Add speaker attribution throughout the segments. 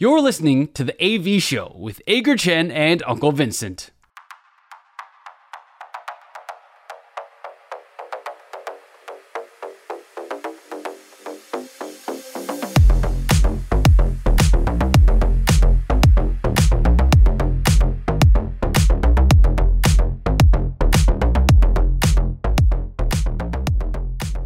Speaker 1: You're listening to the AV Show with Ager Chen and Uncle Vincent.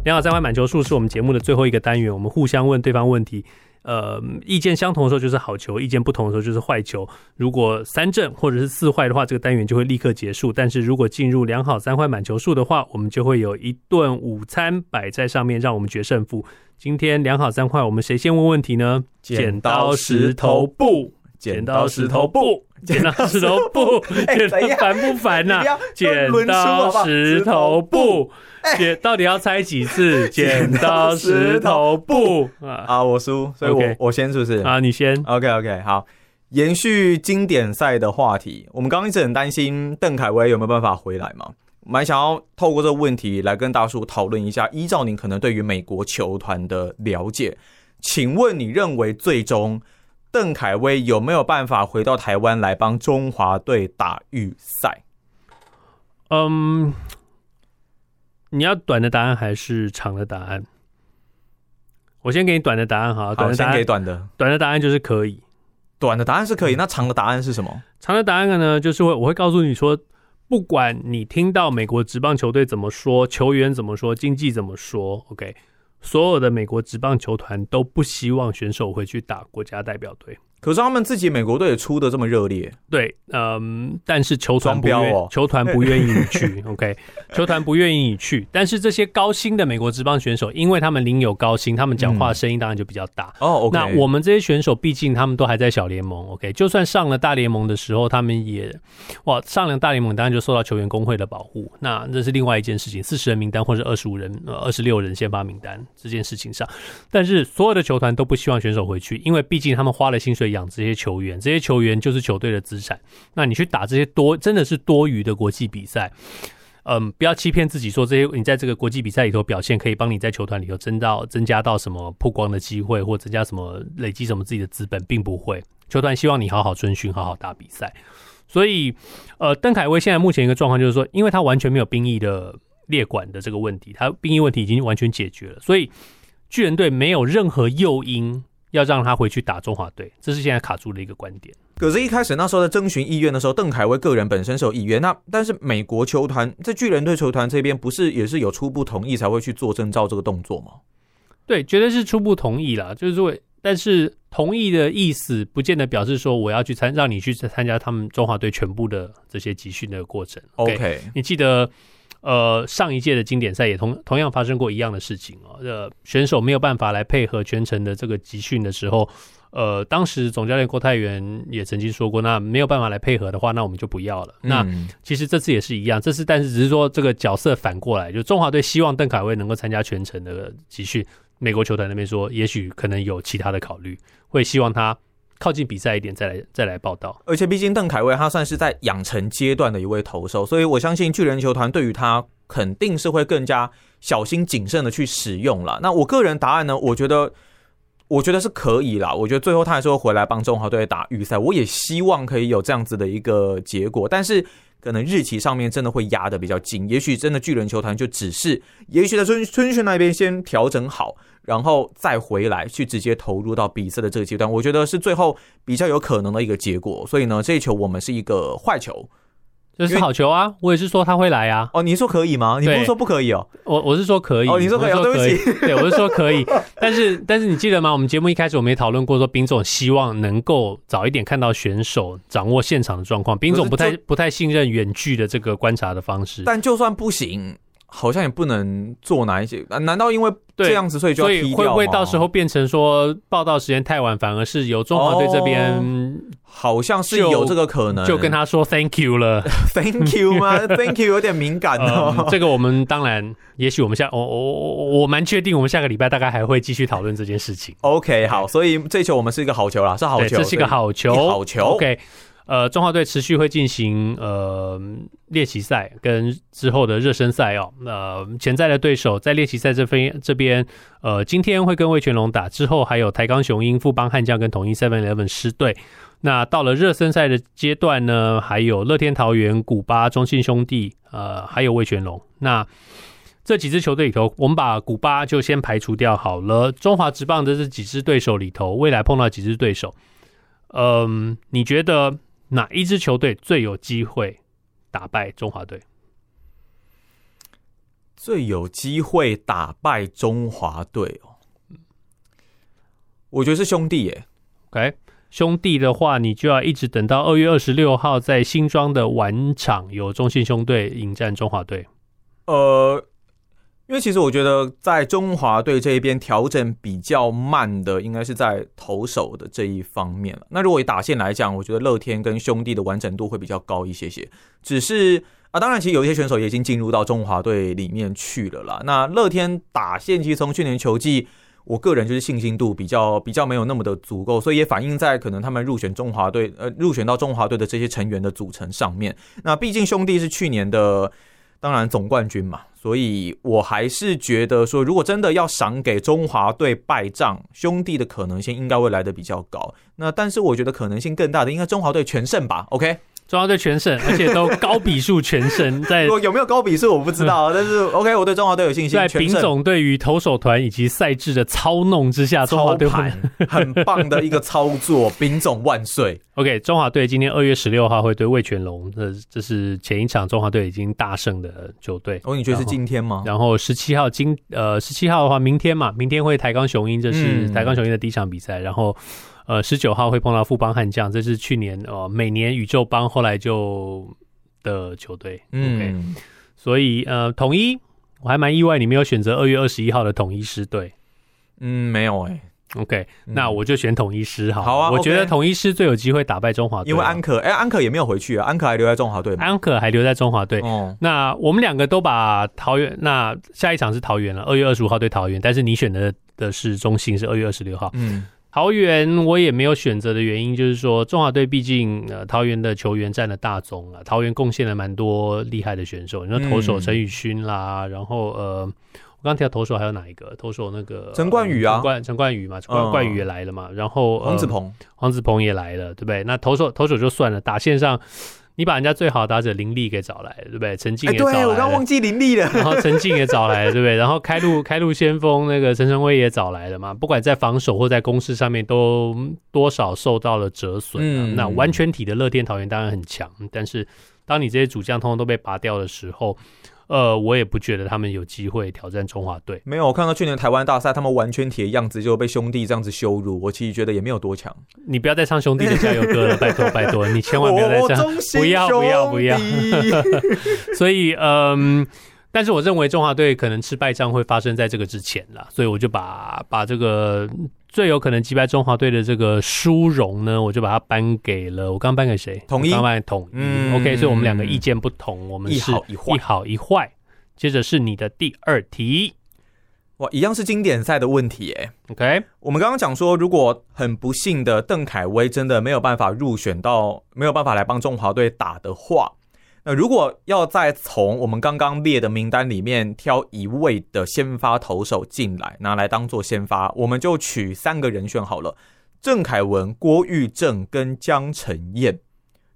Speaker 2: 两好三坏满球数是我们节目的最后一个单元，我们互相问对方问题。 呃，意见相同的时候就是好球，意见不同的时候就是坏球。如果三正或者是四坏的话，这个单元就会立刻结束。但是如果进入两好三坏满球数的话，我们就会有一顿午餐摆在上面，让我们决胜负。今天两好三坏，我们谁先问问题呢？剪刀石头布，剪刀石头布，剪刀石头布，剪刀烦不烦呐？剪刀石头布。剪到底要猜几次？剪刀石头布
Speaker 3: 啊！我输，所以我
Speaker 2: Okay.
Speaker 3: 我先是不是？
Speaker 2: 啊，你先。
Speaker 3: OK OK，好。延续经典赛的话题，我们刚刚一直很担心邓凯威有没有办法回来嘛？蛮想要透过这个问题来跟大叔讨论一下。依照您可能对于美国球团的了解，请问你认为最终邓凯威有没有办法回到台湾来帮中华队打预赛？
Speaker 2: 嗯。Um 你要短的答案还是长的答案？我先给你短的答案哈。短的答案，
Speaker 3: 先给短的。
Speaker 2: 短的答案就是可以。
Speaker 3: 短的答案是可以，那长的答案是什么？
Speaker 2: 长的答案呢，就是会我会告诉你说，不管你听到美国职棒球队怎么说，球员怎么说，经纪怎么说，OK，所有的美国职棒球团都不希望选手回去打国家代表队。
Speaker 3: 可是他们自己美国队也出的这么热烈，
Speaker 2: 对，嗯，但是球团不愿，哦、球团不愿意你去，OK，球团不愿意你去，但是这些高薪的美国职棒选手，因为他们领有高薪，他们讲话声音当然就比较大。
Speaker 3: 哦、嗯，
Speaker 2: 那我们这些选手毕竟他们都还在小联盟，OK，就算上了大联盟的时候，他们也哇，上了大联盟当然就受到球员工会的保护，那这是另外一件事情，四十人名单或者二十五人、二十六人先发名单这件事情上，但是所有的球团都不希望选手回去，因为毕竟他们花了薪水。养这些球员，这些球员就是球队的资产。那你去打这些多，真的是多余的国际比赛。嗯，不要欺骗自己说这些，你在这个国际比赛里头表现，可以帮你在球团里头增到增加到什么曝光的机会，或增加什么累积什么自己的资本，并不会。球团希望你好好春训，好好打比赛。所以，呃，邓凯威现在目前一个状况就是说，因为他完全没有兵役的列管的这个问题，他兵役问题已经完全解决了，所以巨人队没有任何诱因。要让他回去打中华队，这是现在卡住的一个观点。
Speaker 3: 可是，一开始那时候在征询意愿的时候，邓凯威个人本身是有意愿，那但是美国球团在巨人队球团这边，不是也是有初步同意才会去做征召这个动作吗？
Speaker 2: 对，绝对是初步同意啦。就是说，但是同意的意思不见得表示说我要去参，让你去参加他们中华队全部的这些集训的过程。OK，, okay. 你记得。呃，上一届的经典赛也同同样发生过一样的事情哦。呃，选手没有办法来配合全程的这个集训的时候，呃，当时总教练郭泰元也曾经说过，那没有办法来配合的话，那我们就不要了。嗯、那其实这次也是一样，这次但是只是说这个角色反过来，就中华队希望邓凯威能够参加全程的集训，美国球团那边说，也许可能有其他的考虑，会希望他。靠近比赛一点再来再来报道，
Speaker 3: 而且毕竟邓凯威他算是在养成阶段的一位投手，所以我相信巨人球团对于他肯定是会更加小心谨慎的去使用了。那我个人答案呢，我觉得我觉得是可以啦，我觉得最后他还是会回来帮中华队打预赛，我也希望可以有这样子的一个结果，但是。可能日期上面真的会压的比较紧，也许真的巨人球团就只是，也许在春春训那边先调整好，然后再回来去直接投入到比赛的这个阶段，我觉得是最后比较有可能的一个结果。所以呢，这一球我们是一个坏球。
Speaker 2: 这是好球啊！我也是说他会来啊。
Speaker 3: 哦，你说可以吗？你不是说不可以哦？
Speaker 2: 我我是说可以。
Speaker 3: 哦，你说可以，对不起。
Speaker 2: 对，我是说可以。但是但是你记得吗？我们节目一开始我们也讨论过，说丙总希望能够早一点看到选手掌握现场的状况。丙总不太不太信任远距的这个观察的方式。
Speaker 3: 但就算不行。好像也不能做哪一些？难道因为这样子，所以就要踢掉？
Speaker 2: 所以会不会到时候变成说报道时间太晚，反而是由中华队这边、哦？
Speaker 3: 好像是有这个可能，
Speaker 2: 就跟他说 Thank you 了，
Speaker 3: Thank you 吗？Thank you 有点敏感哦。
Speaker 2: 嗯、这个我们当然，也许我们下我我我我蛮确定，我们下个礼拜大概还会继续讨论这件事情。
Speaker 3: OK，好，所以这球我们是一个好球啦，是好球，
Speaker 2: 这是一个好球，
Speaker 3: 好球。
Speaker 2: OK。呃，中华队持续会进行呃练习赛跟之后的热身赛哦。呃，潜在的对手在练习赛这边这边，呃，今天会跟魏全龙打，之后还有台钢雄鹰、富邦悍将跟统一 Seven Eleven 狮队。那到了热身赛的阶段呢，还有乐天桃园、古巴、中信兄弟，呃，还有魏全龙。那这几支球队里头，我们把古巴就先排除掉好了。中华职棒的这几支对手里头，未来碰到几支对手，嗯，你觉得？哪一支球队最有机会打败中华队？
Speaker 3: 最有机会打败中华队哦，我觉得是兄弟耶。
Speaker 2: OK，兄弟的话，你就要一直等到二月二十六号在新庄的晚场，有中信兄弟迎战中华队。
Speaker 3: 呃。因为其实我觉得，在中华队这一边调整比较慢的，应该是在投手的这一方面了。那如果以打线来讲，我觉得乐天跟兄弟的完整度会比较高一些些。只是啊，当然，其实有一些选手也已经进入到中华队里面去了啦。那乐天打线其实从去年球季，我个人就是信心度比较比较没有那么的足够，所以也反映在可能他们入选中华队呃入选到中华队的这些成员的组成上面。那毕竟兄弟是去年的。当然总冠军嘛，所以我还是觉得说，如果真的要赏给中华队败仗，兄弟的可能性应该会来的比较高。那但是我觉得可能性更大的，应该中华队全胜吧？OK。
Speaker 2: 中华队全胜，而且都高比数全胜。在
Speaker 3: 有没有高比数我不知道，但是 OK，我对中华队有信心。
Speaker 2: 在丙总对于投手团以及赛制的操弄之下，中华队
Speaker 3: 很棒的一个操作，丙总万岁。
Speaker 2: OK，中华队今天二月十六号会对魏全龙，这这是前一场中华队已经大胜的球队。
Speaker 3: 哦，你觉得是今天吗？
Speaker 2: 然后十七号今呃十七号的话，明天嘛，明天会台钢雄鹰，这是台钢雄鹰的第一场比赛，然后。呃，十九号会碰到富邦悍将，这是去年呃每年宇宙帮后来就的球队。嗯，okay、所以呃统一我还蛮意外，你没有选择二月二十一号的统一师队。
Speaker 3: 嗯，没有哎、欸。
Speaker 2: OK，、嗯、那我就选统一师好。
Speaker 3: 好啊，
Speaker 2: 我觉得统一师最有机会打败中华队，
Speaker 3: 因为安可哎、欸，安可也没有回去啊，安可还留在中华队。
Speaker 2: 安可还留在中华队。哦，那我们两个都把桃园，那下一场是桃园了，二月二十五号对桃园，但是你选的的是中信，是二月二十六号。嗯。桃园我也没有选择的原因，就是说中华队毕竟呃桃园的球员占了大宗啊，桃园贡献了蛮多厉害的选手，你说投手陈宇勋啦，嗯、然后呃我刚提到投手还有哪一个？投手那个
Speaker 3: 陈冠宇啊，
Speaker 2: 陈冠陈冠宇嘛，冠冠宇也来了嘛，然后、呃、
Speaker 3: 黄子鹏
Speaker 2: 黄子鹏也来了，对不对？那投手投手就算了，打线上。你把人家最好的打者林立给找来了，对不对？陈静也找来了。
Speaker 3: 对，我刚忘记林立了。
Speaker 2: 然后陈静也 找来了，对不对？然后开路开路先锋那个陈晨威也找来了嘛。不管在防守或在攻势上面，都多少受到了折损。嗯。那完全体的乐天桃园当然很强，但是当你这些主将通通都被拔掉的时候。呃，我也不觉得他们有机会挑战中华队。
Speaker 3: 没有，我看到去年台湾大赛，他们完全体的样子就被兄弟这样子羞辱。我其实觉得也没有多强。
Speaker 2: 你不要再唱兄弟的加油歌了，拜托拜托，你千万不要再唱，不要不要不要。所以，嗯，但是我认为中华队可能吃败仗会发生在这个之前啦，所以我就把把这个。最有可能击败中华队的这个殊荣呢，我就把它颁给了我刚刚颁给谁？
Speaker 3: 统一，
Speaker 2: 刚颁给统一。嗯，OK，所以我们两个意见不同，我们是一好一坏，一好一坏。接着是你的第二题，
Speaker 3: 哇，一样是经典赛的问题诶。
Speaker 2: OK，
Speaker 3: 我们刚刚讲说，如果很不幸的邓凯威真的没有办法入选到，没有办法来帮中华队打的话。那如果要再从我们刚刚列的名单里面挑一位的先发投手进来，拿来当做先发，我们就取三个人选好了：郑凯文、郭玉正跟江承燕。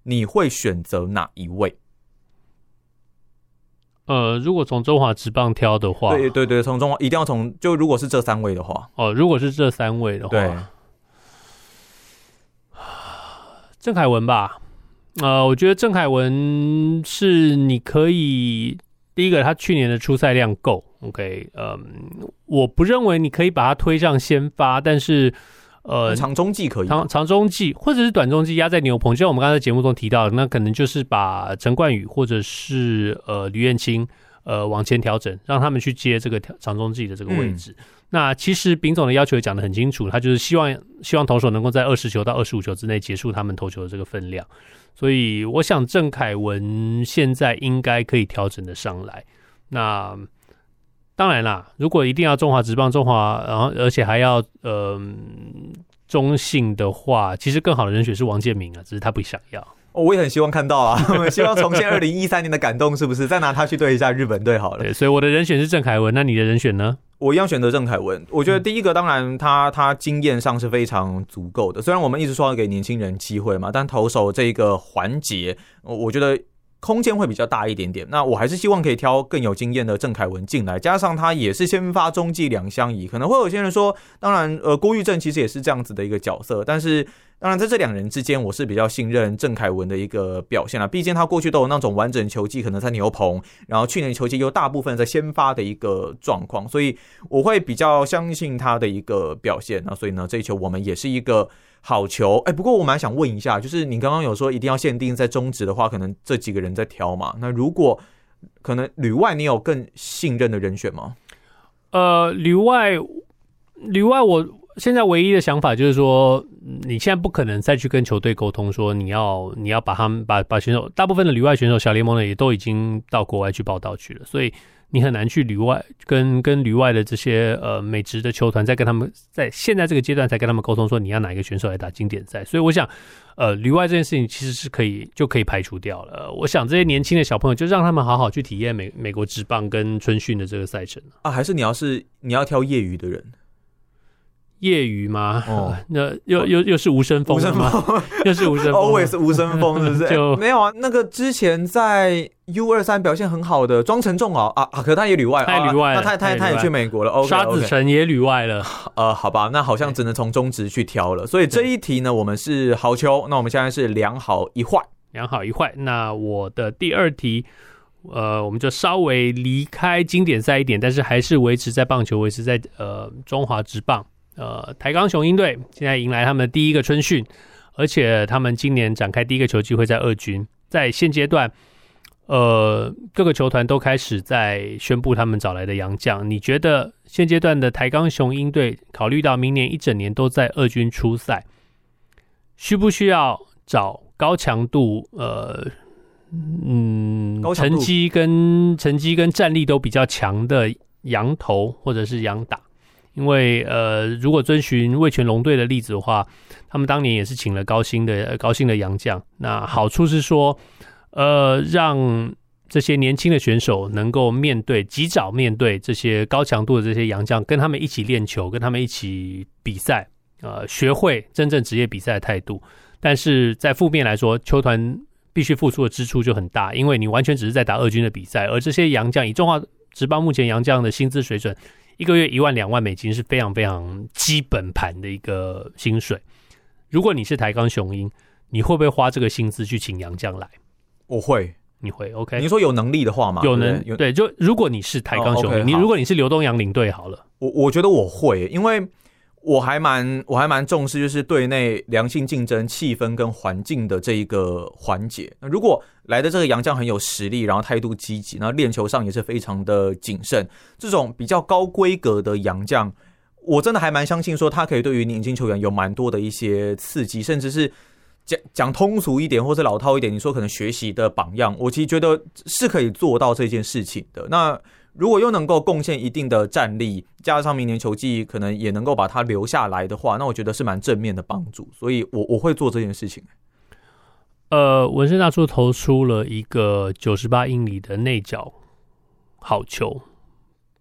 Speaker 3: 你会选择哪一位？
Speaker 2: 呃，如果从中华职棒挑的话，
Speaker 3: 对对对，从中华一定要从，就如果是这三位的话，
Speaker 2: 哦，如果是这三位的话，对，郑凯文吧。呃，我觉得郑凯文是你可以第一个，他去年的出赛量够，OK，嗯，我不认为你可以把他推上先发，但是呃，
Speaker 3: 长中继可以，
Speaker 2: 长长中继或者是短中继压在牛棚，就像我们刚才节目中提到的，那可能就是把陈冠宇或者是呃吕彦青呃往前调整，让他们去接这个长中继的这个位置。嗯那其实丙总的要求也讲得很清楚，他就是希望希望投手能够在二十球到二十五球之内结束他们投球的这个分量，所以我想郑凯文现在应该可以调整的上来。那当然啦，如果一定要中华职棒中华，然后而且还要呃中性的话，其实更好的人选是王建民啊，只是他不想要。
Speaker 3: 我也很希望看到啊，我希望重现二零一三年的感动，是不是？再拿他去对一下日本队好了。
Speaker 2: 对，所以我的人选是郑凯文，那你的人选呢？
Speaker 3: 我一样选择郑凯文。我觉得第一个，当然他他经验上是非常足够的。虽然我们一直说要给年轻人机会嘛，但投手这一个环节，我觉得。空间会比较大一点点，那我还是希望可以挑更有经验的郑凯文进来，加上他也是先发中继两相宜，可能会有些人说，当然，呃，郭玉正其实也是这样子的一个角色，但是当然在这两人之间，我是比较信任郑凯文的一个表现啦，毕竟他过去都有那种完整球季，可能在牛棚，然后去年球季又大部分在先发的一个状况，所以我会比较相信他的一个表现，那所以呢，这一球我们也是一个。好球，哎，不过我蛮想问一下，就是你刚刚有说一定要限定在中职的话，可能这几个人在挑嘛？那如果可能旅外，你有更信任的人选吗？
Speaker 2: 呃，旅外，旅外，我现在唯一的想法就是说，你现在不可能再去跟球队沟通说你要你要把他们把把选手，大部分的旅外选手，小联盟的也都已经到国外去报道去了，所以。你很难去旅外跟跟旅外的这些呃美职的球团，在跟他们在现在这个阶段才跟他们沟通说你要哪一个选手来打经典赛，所以我想，呃，旅外这件事情其实是可以就可以排除掉了。我想这些年轻的小朋友就让他们好好去体验美美国职棒跟春训的这个赛程
Speaker 3: 啊，还是你要是你要挑业余的人。
Speaker 2: 业余吗？哦，那又又又是吴升峰吗？又是无声风，
Speaker 3: always 无声风，是不是？就没有啊。那个之前在 U 二三表现很好的庄成仲啊啊，可他也旅外，
Speaker 2: 他也旅外，
Speaker 3: 那他他他也去美国了。
Speaker 2: 沙子宸也旅外了。
Speaker 3: 呃，好吧，那好像只能从中职去挑了。所以这一题呢，我们是好球。那我们现在是两好一坏，
Speaker 2: 两好一坏。那我的第二题，呃，我们就稍微离开经典赛一点，但是还是维持在棒球，维持在呃中华职棒。呃，台钢雄鹰队现在迎来他们的第一个春训，而且他们今年展开第一个球季会在二军。在现阶段，呃，各个球团都开始在宣布他们找来的洋将。你觉得现阶段的台钢雄鹰队，考虑到明年一整年都在二军出赛，需不需要找高强度？呃，嗯，成绩跟成绩跟战力都比较强的羊头或者是羊打？因为呃，如果遵循味全龙队的例子的话，他们当年也是请了高薪的高薪的洋将。那好处是说，呃，让这些年轻的选手能够面对及早面对这些高强度的这些洋将，跟他们一起练球，跟他们一起比赛，呃，学会真正职业比赛的态度。但是在负面来说，球团必须付出的支出就很大，因为你完全只是在打二军的比赛，而这些洋将以中华职棒目前洋将的薪资水准。一个月一万两万美金是非常非常基本盘的一个薪水。如果你是台钢雄鹰，你会不会花这个薪资去请杨将来？
Speaker 3: 我会，
Speaker 2: 你会。OK，
Speaker 3: 你说有能力的话吗？
Speaker 2: 有能对，对，就如果你是台钢雄鹰，你如果你是刘东阳领队好了，
Speaker 3: 我我觉得我会，因为。我还蛮我还蛮重视，就是队内良性竞争气氛跟环境的这一个环节。那如果来的这个洋将很有实力，然后态度积极，那练球上也是非常的谨慎，这种比较高规格的洋将，我真的还蛮相信说他可以对于年轻球员有蛮多的一些刺激，甚至是讲讲通俗一点或者老套一点，你说可能学习的榜样，我其实觉得是可以做到这件事情的。那。如果又能够贡献一定的战力，加上明年球季可能也能够把他留下来的话，那我觉得是蛮正面的帮助，所以我我会做这件事情。
Speaker 2: 呃，文森大叔投出了一个九十八英里的内角好球，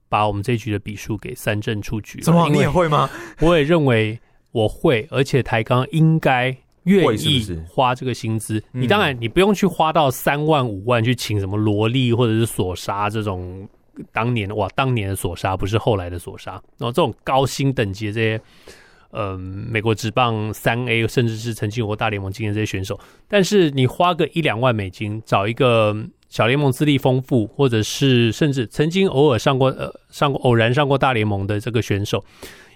Speaker 2: 把我们这一局的比数给三振出局了。
Speaker 3: 怎么？你也会吗？
Speaker 2: 我也认为我会，而且台钢应该愿意花这个薪资。你当然你不用去花到三万五万去请什么萝莉或者是索沙这种。当年哇，当年的索杀不是后来的索杀，然后这种高薪等级的这些，呃，美国职棒三 A 甚至是曾经有过大联盟经验这些选手，但是你花个一两万美金找一个小联盟资历丰富，或者是甚至曾经偶尔上过呃上过偶然上过大联盟的这个选手，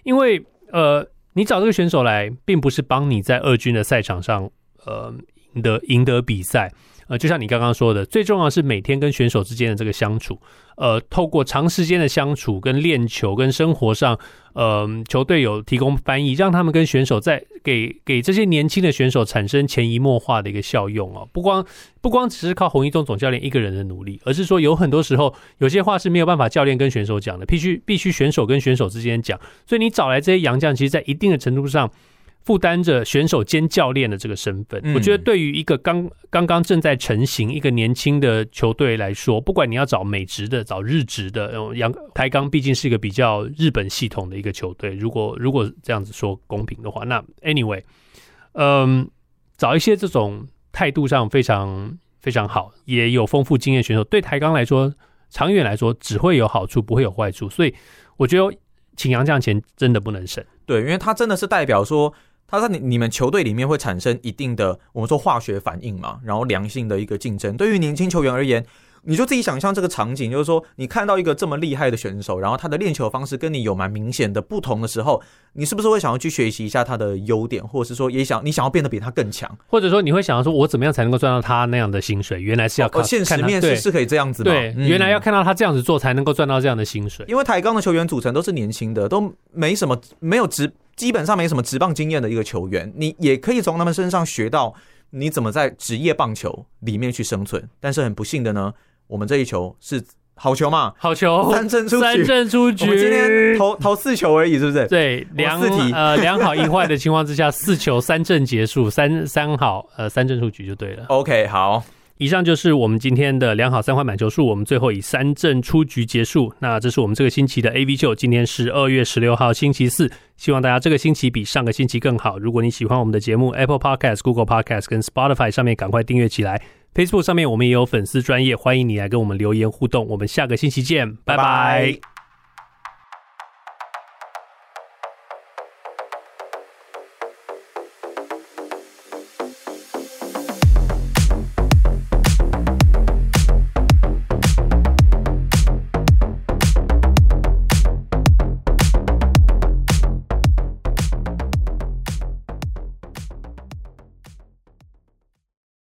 Speaker 2: 因为呃，你找这个选手来，并不是帮你在二军的赛场上呃赢得赢得比赛。呃，就像你刚刚说的，最重要是每天跟选手之间的这个相处，呃，透过长时间的相处、跟练球、跟生活上，呃，球队有提供翻译，让他们跟选手在给给这些年轻的选手产生潜移默化的一个效用哦。不光不光只是靠洪一中总教练一个人的努力，而是说有很多时候有些话是没有办法教练跟选手讲的，必须必须选手跟选手之间讲。所以你找来这些洋将，其实在一定的程度上。负担着选手兼教练的这个身份，我觉得对于一个刚刚刚正在成型一个年轻的球队来说，不管你要找美职的、找日职的，阳台钢毕竟是一个比较日本系统的一个球队。如果如果这样子说公平的话，那 anyway，嗯，找一些这种态度上非常非常好，也有丰富经验选手，对台钢来说，长远来说只会有好处，不会有坏处。所以我觉得请杨将钱真的不能省。
Speaker 3: 对，因为他真的是代表说。他在你你们球队里面会产生一定的我们说化学反应嘛，然后良性的一个竞争。对于年轻球员而言，你就自己想象这个场景，就是说你看到一个这么厉害的选手，然后他的练球方式跟你有蛮明显的不同的时候，你是不是会想要去学习一下他的优点，或者是说也想你想要变得比他更强，
Speaker 2: 或者说你会想要说，我怎么样才能够赚到他那样的薪水？原来是要靠、
Speaker 3: 哦、现实面试是可以这样子吗？
Speaker 2: 对，原来要看到他这样子做才能够赚到这样的薪水。
Speaker 3: 因为台钢的球员组成都是年轻的，都没什么没有职。基本上没什么职棒经验的一个球员，你也可以从他们身上学到你怎么在职业棒球里面去生存。但是很不幸的呢，我们这一球是好球嘛？
Speaker 2: 好球，
Speaker 3: 三振出局，
Speaker 2: 三振出局。
Speaker 3: 我们今天投投四球而已，是不是？
Speaker 2: 对，两题呃两好一坏的情况之下，四球三振结束，三三好呃三振出局就对了。
Speaker 3: OK，好。
Speaker 2: 以上就是我们今天的良好三环满球数，我们最后以三振出局结束。那这是我们这个星期的 AV 秀，今天是二月十六号星期四，希望大家这个星期比上个星期更好。如果你喜欢我们的节目，Apple Podcast、Google Podcast 跟 Spotify 上面赶快订阅起来。Facebook 上面我们也有粉丝专业，欢迎你来跟我们留言互动。我们下个星期见，拜拜。